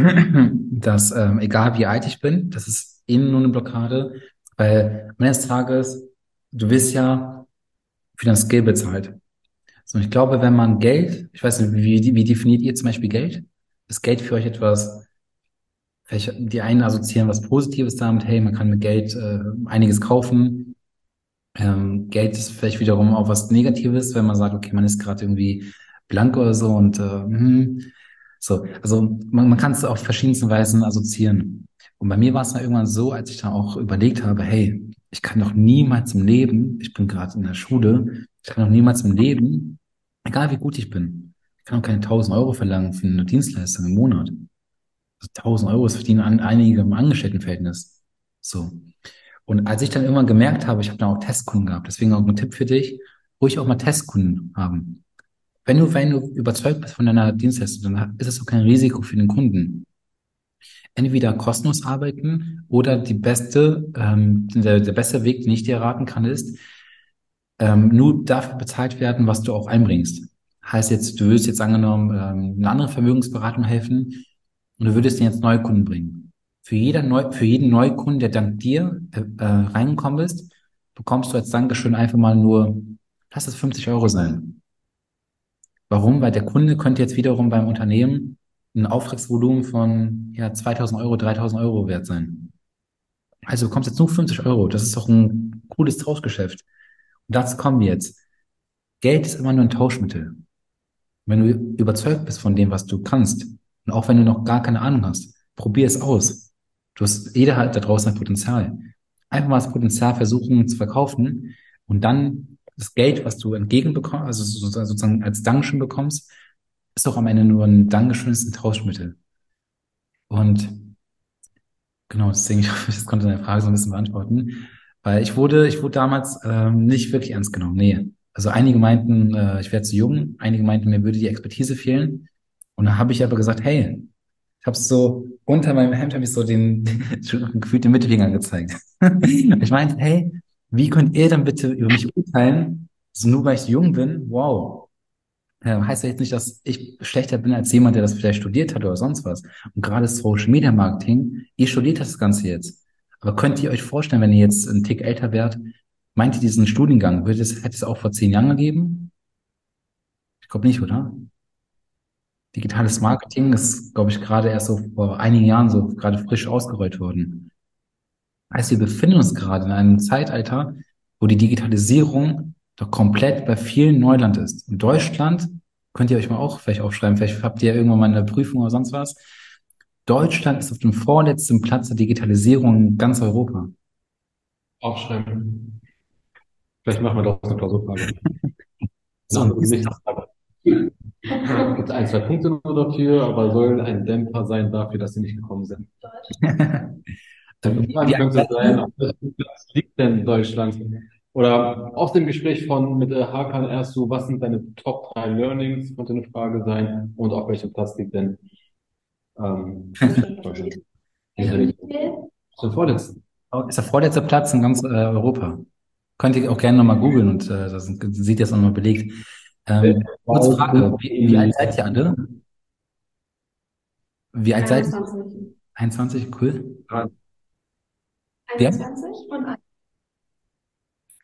dass ähm, egal wie alt ich bin, das ist innen nur eine Blockade, weil eines Tages, du wirst ja für dein Skill bezahlt. So, ich glaube, wenn man Geld, ich weiß nicht, wie, wie definiert ihr zum Beispiel Geld? Ist Geld für euch etwas, vielleicht die einen assoziieren was Positives damit, hey, man kann mit Geld äh, einiges kaufen. Ähm, Geld ist vielleicht wiederum auch was Negatives, wenn man sagt, okay, man ist gerade irgendwie blank oder so und äh, hm, so, also man, man kann es auf verschiedensten Weisen assoziieren. Und bei mir war es dann irgendwann so, als ich dann auch überlegt habe, hey, ich kann doch niemals im Leben, ich bin gerade in der Schule, ich kann doch niemals im Leben, egal wie gut ich bin, ich kann auch keine 1000 Euro verlangen für eine Dienstleistung im Monat. Also 1000 Euro, das verdienen an, einige im Angestelltenverhältnis. So. Und als ich dann irgendwann gemerkt habe, ich habe dann auch Testkunden gehabt, deswegen auch ein Tipp für dich, ruhig auch mal Testkunden haben. Wenn du, wenn du überzeugt bist von deiner Dienstleistung, dann ist es auch kein Risiko für den Kunden. Entweder kostenlos arbeiten oder die beste, ähm, der, der beste Weg, den ich dir raten kann, ist, ähm, nur dafür bezahlt werden, was du auch einbringst. Heißt jetzt, du würdest jetzt angenommen ähm, eine andere Vermögensberatung helfen und du würdest dir jetzt Neukunden bringen. Für, jeder Neu für jeden Neukunden, der dank dir äh, äh, reingekommen ist, bekommst du als Dankeschön einfach mal nur, lass es 50 Euro sein. Warum? Weil der Kunde könnte jetzt wiederum beim Unternehmen ein Auftragsvolumen von ja, 2000 Euro, 3000 Euro wert sein. Also du bekommst jetzt nur 50 Euro. Das ist doch ein cooles Tauschgeschäft. Und dazu kommen wir jetzt. Geld ist immer nur ein Tauschmittel. Wenn du überzeugt bist von dem, was du kannst, und auch wenn du noch gar keine Ahnung hast, probier es aus. Du hast, jeder hat da draußen ein Potenzial. Einfach mal das Potenzial versuchen zu verkaufen und dann das Geld, was du entgegenbekommst, also sozusagen als Dankeschön bekommst, ist doch am Ende nur ein Dankeschön, ist ein Tauschmittel. Und genau, deswegen, ich hoffe, das konnte deine Frage so ein bisschen beantworten. Weil ich wurde, ich wurde damals ähm, nicht wirklich ernst genommen. Nee. Also einige meinten, äh, ich wäre zu jung, einige meinten, mir würde die Expertise fehlen. Und dann habe ich aber gesagt, hey, ich habe so unter meinem Hemd habe ich so den, gefühlt den Mittelfinger gezeigt. ich meinte, hey, wie könnt ihr denn bitte über mich urteilen? Also nur weil ich jung bin, wow. Ja, heißt ja jetzt nicht, dass ich schlechter bin als jemand, der das vielleicht studiert hat oder sonst was. Und gerade Social Media Marketing, ihr studiert das Ganze jetzt. Aber könnt ihr euch vorstellen, wenn ihr jetzt einen Tick älter wärt, meint ihr diesen Studiengang, würde es, hätte es auch vor zehn Jahren gegeben? Ich glaube nicht, oder? Digitales Marketing ist, glaube ich, gerade erst so vor einigen Jahren so gerade frisch ausgerollt worden. Heißt, wir befinden uns gerade in einem Zeitalter, wo die Digitalisierung doch komplett bei vielen Neuland ist. In Deutschland könnt ihr euch mal auch vielleicht aufschreiben, vielleicht habt ihr irgendwann mal eine Prüfung oder sonst was. Deutschland ist auf dem vorletzten Platz der Digitalisierung in ganz Europa. Aufschreiben. Vielleicht machen wir doch eine Klausurfrage. So, Nicht Gibt ein, zwei Punkte nur dafür, aber soll ein Dämpfer sein dafür, dass sie nicht gekommen sind. Die Frage Wie könnte sein, auf welchem Platz liegt denn Deutschland? Oder aus dem Gespräch von mit äh, Hakan erst so, was sind deine Top 3 Learnings, könnte eine Frage sein. Und auf welchem Platz liegt denn ähm, Deutschland? Zum vorletzten. ist der vorletzte Platz in ganz äh, Europa. Könnt ihr auch gerne nochmal googeln und äh, das sieht jetzt nochmal belegt. Ähm, kurze Frage, wie, wie alt seid ihr alle? Wie alt seid ihr? 21. 21, cool. Ja? 21 und ein-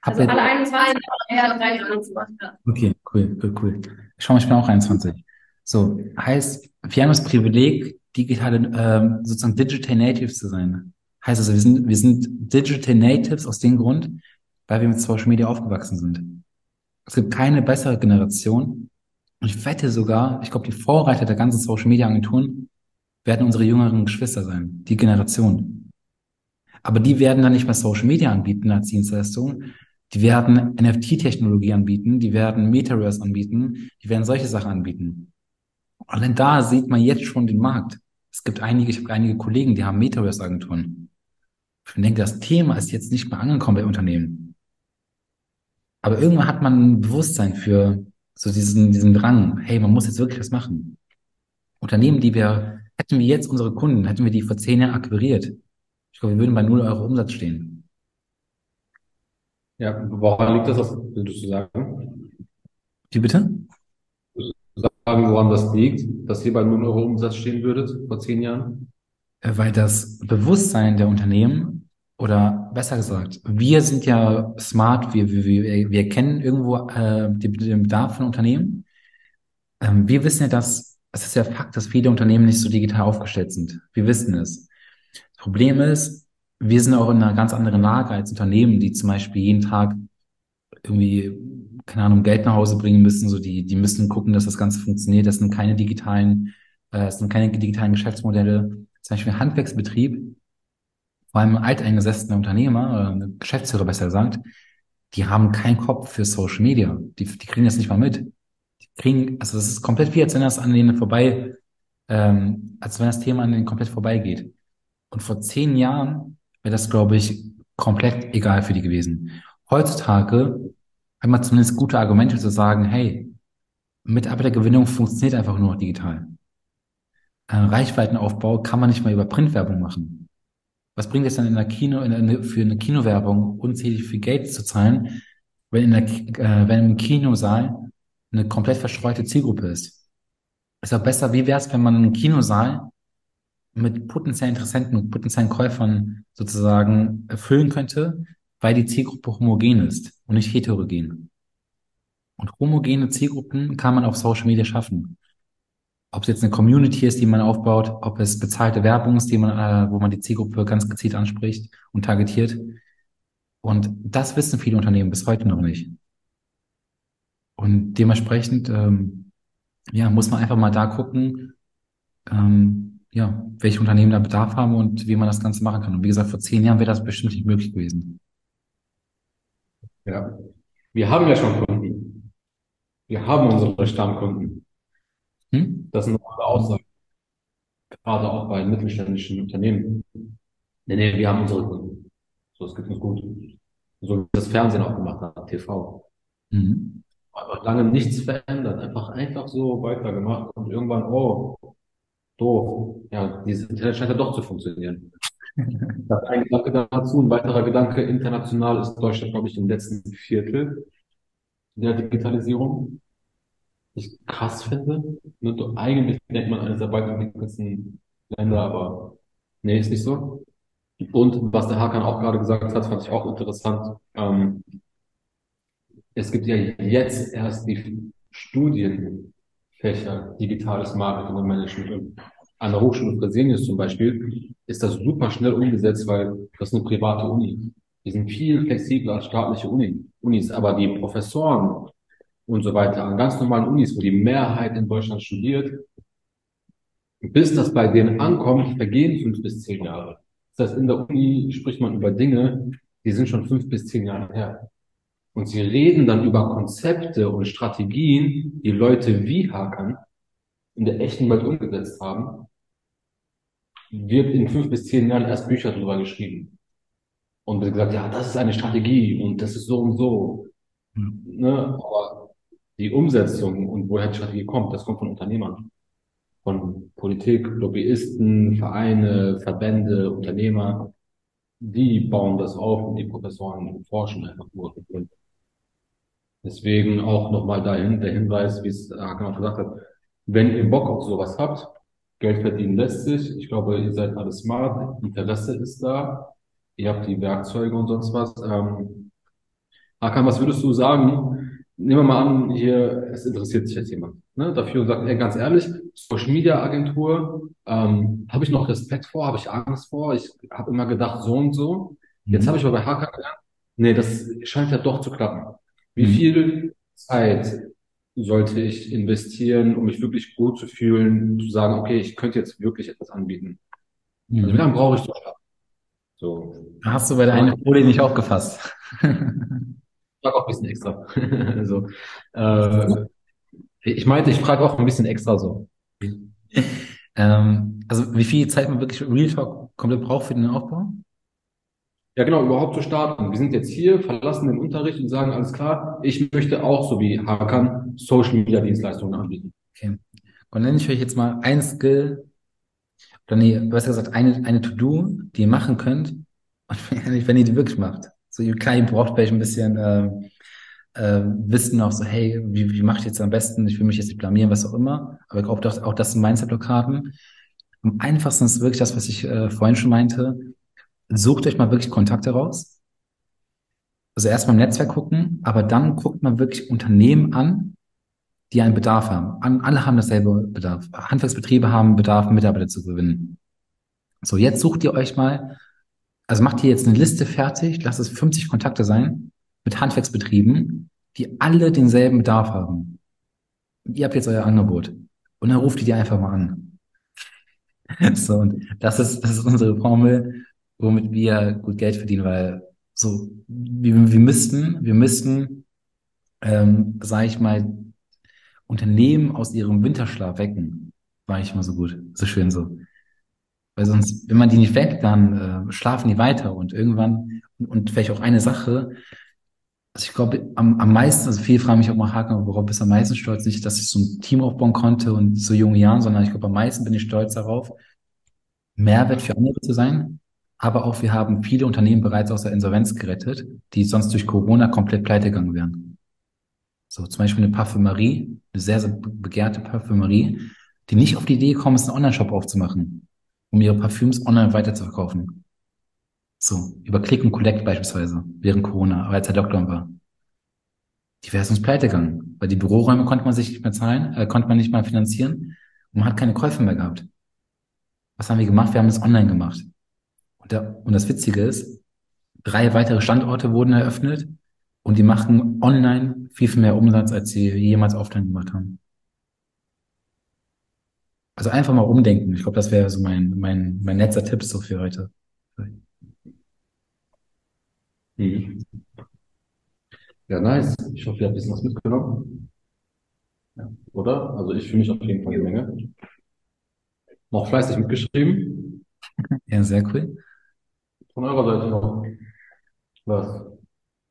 Habt also ihr, alle 21, er 23. okay, cool, cool, cool. Ich schau mal, ich bin auch 21. So, heißt, wir haben das Privileg, digitale, ähm, sozusagen Digital Natives zu sein. Heißt also, wir sind, wir sind Digital Natives aus dem Grund, weil wir mit Social Media aufgewachsen sind. Es gibt keine bessere Generation. Und ich wette sogar, ich glaube, die Vorreiter der ganzen Social Media Agenturen werden unsere jüngeren Geschwister sein, die Generation. Aber die werden dann nicht mehr Social Media anbieten als Dienstleistung. Die werden NFT-Technologie anbieten, die werden Metaverse anbieten, die werden solche Sachen anbieten. Allein da sieht man jetzt schon den Markt. Es gibt einige, ich habe einige Kollegen, die haben Metaverse-Agenturen. Ich denke, das Thema ist jetzt nicht mehr angekommen bei Unternehmen. Aber irgendwann hat man ein Bewusstsein für so diesen, diesen Drang, hey, man muss jetzt wirklich was machen. Unternehmen, die wir, hätten wir jetzt unsere Kunden, hätten wir die vor zehn Jahren akquiriert. Ich glaube, wir würden bei null Euro Umsatz stehen. Ja, woran liegt das? Was würdest du sagen? Wie bitte? Sagen, woran das liegt, dass ihr bei 0 Euro Umsatz stehen würdet vor zehn Jahren? Äh, Weil das Bewusstsein der Unternehmen oder besser gesagt, wir sind ja smart, wir, wir, wir, wir kennen irgendwo äh, den, Bedarf von Unternehmen. Ähm, wir wissen ja, dass es ist ja Fakt, dass viele Unternehmen nicht so digital aufgestellt sind. Wir wissen es. Das Problem ist, wir sind auch in einer ganz anderen Lage als Unternehmen, die zum Beispiel jeden Tag irgendwie, keine Ahnung, Geld nach Hause bringen müssen. So die, die müssen gucken, dass das Ganze funktioniert. Das sind keine digitalen, äh, das sind keine digitalen Geschäftsmodelle. Zum Beispiel Handwerksbetrieb, vor allem alteingesessene Unternehmer, äh, Geschäftsführer besser gesagt, die haben keinen Kopf für Social Media. Die, die kriegen das nicht mal mit. Die kriegen, also das ist komplett wie, als wenn das an denen vorbei, ähm, als wenn das Thema an denen komplett vorbeigeht. Und vor zehn Jahren wäre das, glaube ich, komplett egal für die gewesen. Heutzutage hat man zumindest gute Argumente zu sagen, hey, Mitarbeitergewinnung funktioniert einfach nur digital. Äh, Reichweitenaufbau kann man nicht mal über Printwerbung machen. Was bringt es dann in der Kino, in der, für eine Kinowerbung unzählig viel Geld zu zahlen, wenn in der, äh, wenn im Kinosaal eine komplett verstreute Zielgruppe ist? Ist auch besser, wie wäre es, wenn man einen Kinosaal mit potenziellen Interessenten und potenziellen Käufern sozusagen erfüllen könnte, weil die Zielgruppe homogen ist und nicht heterogen. Und homogene Zielgruppen kann man auf Social Media schaffen. Ob es jetzt eine Community ist, die man aufbaut, ob es bezahlte Werbung ist, die man, äh, wo man die Zielgruppe ganz gezielt anspricht und targetiert. Und das wissen viele Unternehmen bis heute noch nicht. Und dementsprechend, ähm, ja, muss man einfach mal da gucken, ähm, ja, welche Unternehmen da Bedarf haben und wie man das Ganze machen kann. Und wie gesagt, vor zehn Jahren wäre das bestimmt nicht möglich gewesen. Ja. Wir haben ja schon Kunden. Wir haben unsere Stammkunden. Hm? Das sind eine Aussagen. Gerade auch bei mittelständischen Unternehmen. Nee, nee, wir haben unsere Kunden. So, es geht uns gut. So wie das Fernsehen auch gemacht hat, TV. Mhm. Einfach lange nichts verändert. Einfach, einfach so weitergemacht und irgendwann, oh, doof. Ja, dieses Internet scheint ja doch zu funktionieren. Das ein Gedanke dazu. Ein weiterer Gedanke, international ist Deutschland, glaube ich, im letzten Viertel der Digitalisierung. Ich krass finde. Ne, du- Eigentlich denkt man eines der weiterentwickelten Länder, aber nee, ist nicht so. Und was der Hakan auch gerade gesagt hat, fand ich auch interessant. Ähm, es gibt ja jetzt erst die Studienfächer Digitales Marketing und Management. An der Hochschule Fresenius zum Beispiel ist das super schnell umgesetzt, weil das ist eine private Uni. Die sind viel flexibler als staatliche Uni, Unis, aber die Professoren und so weiter an ganz normalen Unis, wo die Mehrheit in Deutschland studiert, bis das bei denen ankommt, vergehen fünf bis zehn Jahre. Das heißt, in der Uni spricht man über Dinge, die sind schon fünf bis zehn Jahre her. Und sie reden dann über Konzepte und Strategien, die Leute wie Hakan in der echten Welt umgesetzt haben, wird in fünf bis zehn Jahren erst Bücher darüber geschrieben. Und wird gesagt, ja, das ist eine Strategie und das ist so und so. Mhm. Ne? Aber die Umsetzung und woher die Strategie kommt, das kommt von Unternehmern. Von Politik, Lobbyisten, Vereine, Verbände, Unternehmer. Die bauen das auf und die Professoren forschen einfach nur. Deswegen auch nochmal dahin der Hinweis, wie es Hakan auch gesagt hat, wenn ihr Bock auf sowas habt, Geld verdienen lässt sich. Ich glaube, ihr seid alle smart, Interesse ist da, ihr habt die Werkzeuge und sonst was. Ähm, Hakan, was würdest du sagen? Nehmen wir mal an, hier, es interessiert sich jetzt jemand. Ne, dafür und sagt, ey, ganz ehrlich, Social Media Agentur, ähm, habe ich noch Respekt vor, habe ich Angst vor, ich habe immer gedacht, so und so. Jetzt Mhm. habe ich aber bei Hakan gelernt, nee, das scheint ja doch zu klappen. Wie Mhm. viel Zeit sollte ich investieren, um mich wirklich gut zu fühlen, zu sagen, okay, ich könnte jetzt wirklich etwas anbieten? Also wie Mhm. lange brauche ich so? So, Hast du bei der einen Folie nicht aufgefasst? ich frage auch ein bisschen extra. So, äh, ich meinte, ich frage auch ein bisschen extra so. Ähm, also wie viel Zeit man wirklich Real Talk komplett braucht für den Aufbau? Ja, genau, überhaupt zu starten. Wir sind jetzt hier, verlassen den Unterricht und sagen, alles klar, ich möchte auch, so wie Hakan, Social Media Dienstleistungen anbieten. Okay. Und nenne ich euch jetzt mal ein Skill, oder nee, besser gesagt, eine, eine To-Do, die ihr machen könnt, und wenn ihr die wirklich macht. So, ihr braucht vielleicht ein bisschen äh, äh, Wissen noch so, hey, wie, wie mache ich jetzt am besten? Ich will mich jetzt nicht blamieren, was auch immer. Aber ich glaube, auch, auch das sind Mindset-Blockaden. Am einfachsten ist wirklich das, was ich äh, vorhin schon meinte. Sucht euch mal wirklich Kontakte raus. Also erstmal im Netzwerk gucken, aber dann guckt man wirklich Unternehmen an, die einen Bedarf haben. An, alle haben dasselbe Bedarf. Handwerksbetriebe haben Bedarf, Mitarbeiter zu gewinnen. So, jetzt sucht ihr euch mal, also macht ihr jetzt eine Liste fertig, lasst es 50 Kontakte sein mit Handwerksbetrieben, die alle denselben Bedarf haben. Ihr habt jetzt euer Angebot. Und dann ruft ihr die einfach mal an. So, und das ist, das ist unsere Formel, womit wir gut Geld verdienen, weil so, wir, wir müssten, wir müssten, ähm, sage ich mal, Unternehmen aus ihrem Winterschlaf wecken. War ich mal so gut, so schön so. Weil sonst, wenn man die nicht weckt, dann äh, schlafen die weiter und irgendwann, und vielleicht auch eine Sache, also ich glaube, am, am meisten, also viele fragen mich auch mal, Haken, worauf bist du am meisten stolz? Nicht, dass ich so ein Team aufbauen konnte und so junge Jahren, sondern ich glaube, am meisten bin ich stolz darauf, Mehrwert für andere zu sein. Aber auch wir haben viele Unternehmen bereits aus der Insolvenz gerettet, die sonst durch Corona komplett pleite gegangen wären. So zum Beispiel eine Parfümerie, eine sehr, sehr begehrte Parfümerie, die nicht auf die Idee gekommen ist, einen Online-Shop aufzumachen, um ihre Parfüms online weiterzuverkaufen. So, über Click und Collect beispielsweise, während Corona, als der Lockdown war. Die wäre sonst pleite gegangen, weil die Büroräume konnte man sich nicht mehr zahlen, äh, konnte man nicht mal finanzieren und man hat keine Käufe mehr gehabt. Was haben wir gemacht? Wir haben es online gemacht. Und, der, und das Witzige ist, drei weitere Standorte wurden eröffnet und die machen online viel, viel mehr Umsatz, als sie jemals offline gemacht haben. Also einfach mal umdenken. Ich glaube, das wäre so mein, mein, mein letzter Tipp so für heute. Mhm. Ja, nice. Ich hoffe, ihr habt ein bisschen was mitgenommen. Ja, oder? Also ich fühle mich auf jeden Fall eine Menge. Noch fleißig mitgeschrieben. Ja, sehr cool. Von eurer Seite noch was?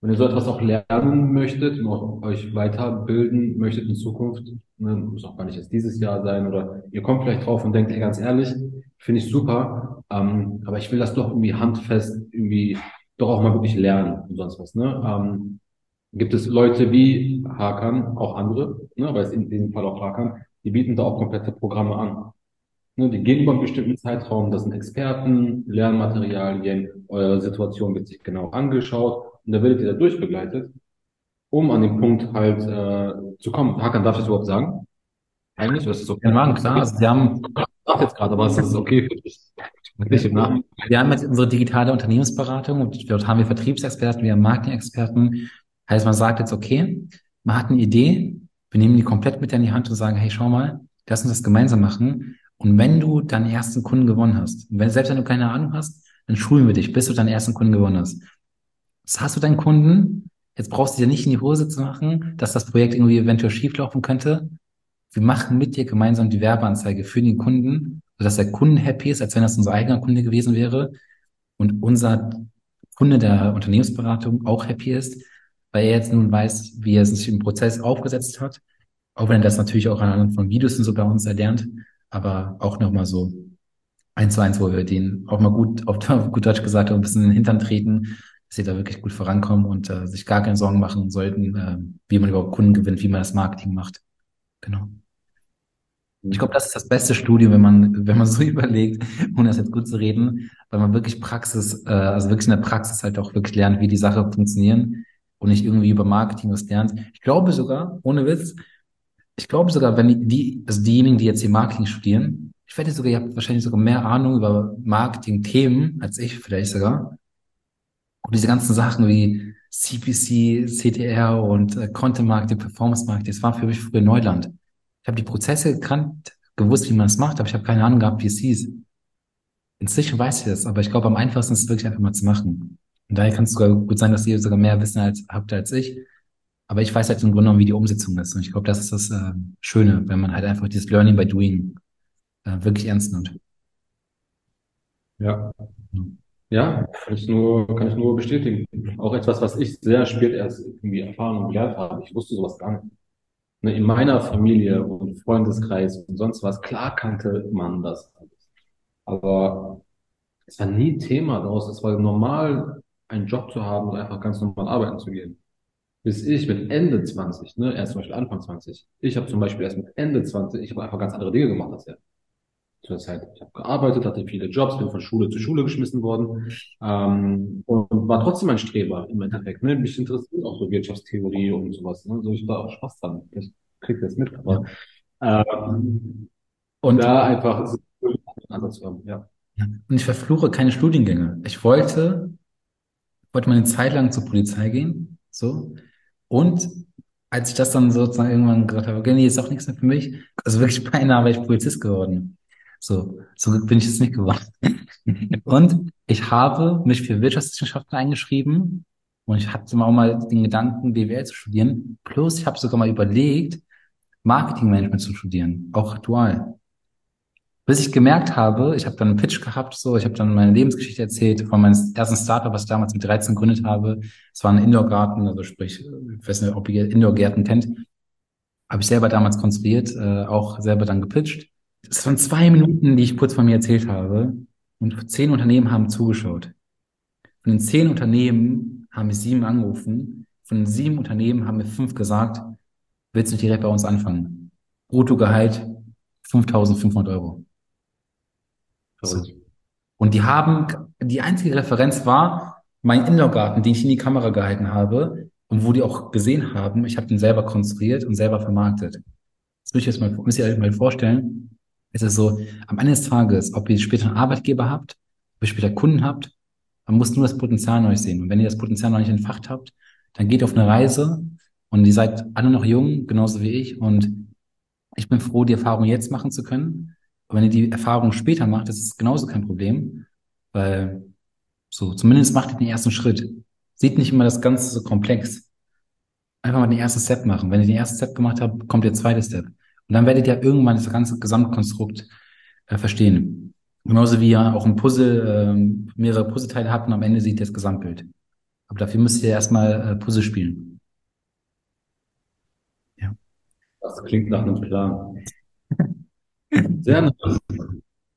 Wenn ihr so etwas auch lernen möchtet und auch euch weiterbilden möchtet in Zukunft, ne, muss auch gar nicht jetzt dieses Jahr sein oder ihr kommt vielleicht drauf und denkt, ey, ganz ehrlich, finde ich super, ähm, aber ich will das doch irgendwie handfest, irgendwie doch auch mal wirklich lernen und sonst was. Ne? Ähm, gibt es Leute wie Hakan, auch andere, ne, aber es in diesem Fall auch Hakan, die bieten da auch komplette Programme an. Ne, die gehen über einen bestimmten Zeitraum, das sind Experten, Lernmaterialien, eure Situation wird sich genau angeschaut und da werdet ihr da durchbegleitet, um an den Punkt halt äh, zu kommen. Hakan, darf ich das überhaupt sagen? Eigentlich, das ist okay. Ja, Mann, klar. Wir haben, sag jetzt gerade, aber es ist okay für dich. Wir, wir haben jetzt unsere digitale Unternehmensberatung und dort haben wir Vertriebsexperten, wir haben Marketing-Experten. Heißt, man sagt jetzt, okay, man hat eine Idee, wir nehmen die komplett mit in die Hand und sagen, hey, schau mal, lass uns das gemeinsam machen. Und wenn du deinen ersten Kunden gewonnen hast, wenn, selbst wenn du keine Ahnung hast, dann schulen wir dich, bis du deinen ersten Kunden gewonnen hast. Jetzt hast du deinen Kunden, jetzt brauchst du dir nicht in die Hose zu machen, dass das Projekt irgendwie eventuell schieflaufen könnte. Wir machen mit dir gemeinsam die Werbeanzeige für den Kunden, sodass der Kunde happy ist, als wenn das unser eigener Kunde gewesen wäre und unser Kunde der Unternehmensberatung auch happy ist, weil er jetzt nun weiß, wie er sich im Prozess aufgesetzt hat. Auch wenn er das natürlich auch anhand von Videos und so bei uns erlernt, aber auch nochmal so eins zu eins, wo wir den auch mal gut, auf gut Deutsch gesagt, ein bisschen in den Hintern treten, dass sie da wirklich gut vorankommen und äh, sich gar keine Sorgen machen sollten, äh, wie man überhaupt Kunden gewinnt, wie man das Marketing macht. Genau. Ich glaube, das ist das beste Studium, wenn man, wenn man so überlegt, ohne das jetzt gut zu reden, weil man wirklich Praxis, äh, also wirklich in der Praxis halt auch wirklich lernt, wie die Sache funktionieren und nicht irgendwie über Marketing was lernt. Ich glaube sogar, ohne Witz, ich glaube sogar, wenn die, also diejenigen, die jetzt hier Marketing studieren, ich werde sogar, ihr habt wahrscheinlich sogar mehr Ahnung über Marketing-Themen als ich vielleicht sogar. Und diese ganzen Sachen wie CPC, CTR und äh, Content Marketing, Performance Marketing, das war für mich früher Neuland. Ich habe die Prozesse gekannt, gewusst, wie man es macht, aber ich habe keine Ahnung gehabt, wie es hieß. Inzwischen weiß ich das, aber ich glaube, am einfachsten ist es wirklich einfach mal zu machen. Und daher kann es sogar gut sein, dass ihr sogar mehr Wissen als, habt als ich. Aber ich weiß halt im Grunde genommen, wie die Umsetzung ist. Und ich glaube, das ist das äh, Schöne, wenn man halt einfach dieses Learning by Doing äh, wirklich ernst nimmt. Ja. Ja, kann ich nur, kann ich nur bestätigen. Auch etwas, was ich sehr spät erst irgendwie erfahren und gelernt habe. Ich wusste sowas gar nicht ne, in meiner Familie und Freundeskreis und sonst was, klar kannte man das alles. Aber es war nie Thema daraus. Es war normal, einen Job zu haben und einfach ganz normal arbeiten zu gehen. Bis ich mit Ende 20, ne, erst zum Beispiel Anfang 20, ich habe zum Beispiel erst mit Ende 20, ich habe einfach ganz andere Dinge gemacht als er. Zur Zeit, ich habe gearbeitet, hatte viele Jobs, bin von Schule zu Schule geschmissen worden ähm, und war trotzdem ein Streber im Endeffekt. Ne? Mich interessiert auch so Wirtschaftstheorie und sowas. Ne? So, ich da auch Spaß dran. Ich krieg das mit, aber ähm, Und, da einfach so Ansatz zu haben. Ja. und ich verfluche keine Studiengänge. Ich wollte, wollte mal eine Zeit lang zur Polizei gehen, so. Und als ich das dann sozusagen irgendwann gesagt habe, okay, nee, ist auch nichts mehr für mich, also wirklich beinahe wäre ich Polizist geworden. So, so bin ich jetzt nicht geworden. Und ich habe mich für Wirtschaftswissenschaften eingeschrieben und ich hatte auch mal den Gedanken, BWL zu studieren. Plus, ich habe sogar mal überlegt, Marketingmanagement zu studieren, auch dual. Bis ich gemerkt habe, ich habe dann einen Pitch gehabt, so, ich habe dann meine Lebensgeschichte erzählt von meinem ersten Startup, was ich damals mit 13 gegründet habe. Es war ein Indoor-Garten, also sprich, ich weiß nicht, ob ihr Indoor-Gärten kennt. Habe ich selber damals konstruiert, äh, auch selber dann gepitcht. Das waren zwei Minuten, die ich kurz von mir erzählt habe. Und zehn Unternehmen haben zugeschaut. Von den zehn Unternehmen haben mich sieben angerufen. Von den sieben Unternehmen haben mir fünf gesagt, willst du nicht direkt bei uns anfangen? Bruttogehalt 5.500 Euro. So. Und die haben, die einzige Referenz war mein Indoor-Garten, den ich in die Kamera gehalten habe und wo die auch gesehen haben, ich habe den selber konstruiert und selber vermarktet. Das müsst ihr euch mal, müsst ihr euch mal vorstellen. Es ist so, am Ende des Tages, ob ihr später einen Arbeitgeber habt, ob ihr später Kunden habt, man muss nur das Potenzial neu sehen. Und wenn ihr das Potenzial noch nicht entfacht habt, dann geht auf eine Reise und ihr seid alle noch jung, genauso wie ich. Und ich bin froh, die Erfahrung jetzt machen zu können. Und wenn ihr die Erfahrung später macht, das ist genauso kein Problem, weil so, zumindest macht ihr den ersten Schritt. Sieht nicht immer das Ganze so komplex. Einfach mal den ersten Step machen. Wenn ihr den ersten Step gemacht habt, kommt der zweite Step. Und dann werdet ihr irgendwann das ganze Gesamtkonstrukt äh, verstehen. Genauso wie ihr auch ein Puzzle, äh, mehrere Puzzleteile habt und am Ende seht ihr das Gesamtbild. Aber dafür müsst ihr erstmal äh, Puzzle spielen. Ja. Das klingt nach einem Plan. Sehr nice.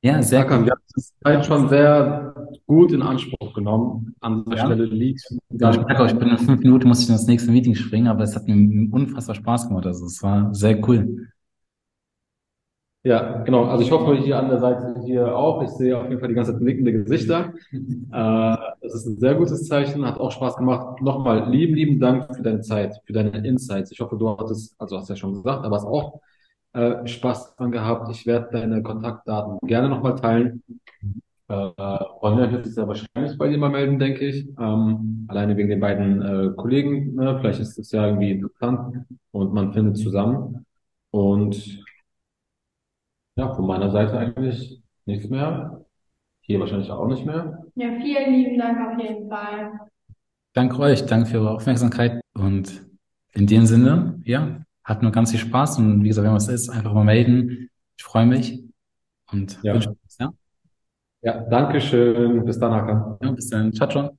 Ja, sehr Serkan, wir haben die Zeit schon sehr gut in Anspruch genommen. An der Ja. Stelle liegt. Ja, ich merke auch, ich bin in fünf Minuten, muss ich ins nächste Meeting springen, aber es hat mir unfassbar Spaß gemacht. Also es war sehr cool. Ja, genau. Also ich hoffe hier an der Seite hier auch. Ich sehe auf jeden Fall die ganze Zeit nickende Gesichter. Äh, das ist ein sehr gutes Zeichen, hat auch Spaß gemacht. Nochmal lieben, lieben Dank für deine Zeit, für deine Insights. Ich hoffe, du hattest, also hast ja schon gesagt, aber hast auch äh, Spaß dran gehabt. Ich werde deine Kontaktdaten gerne nochmal teilen. Äh, Ronja wird sich ja wahrscheinlich bei dir mal melden, denke ich. Ähm, alleine wegen den beiden äh, Kollegen. Ne? Vielleicht ist es ja irgendwie interessant und man findet zusammen. Und ja, von meiner Seite eigentlich nichts mehr. Hier wahrscheinlich auch nicht mehr. Ja, vielen lieben Dank auf jeden Fall. Danke euch, danke für eure Aufmerksamkeit und in dem Sinne, ja, hat nur ganz viel Spaß und wie gesagt, wenn was ist, einfach mal melden. Ich freue mich und Ja. wünsche euch was, ja. Ja, danke schön. Bis dann, Hakan. ja, bis dann. Ciao, ciao.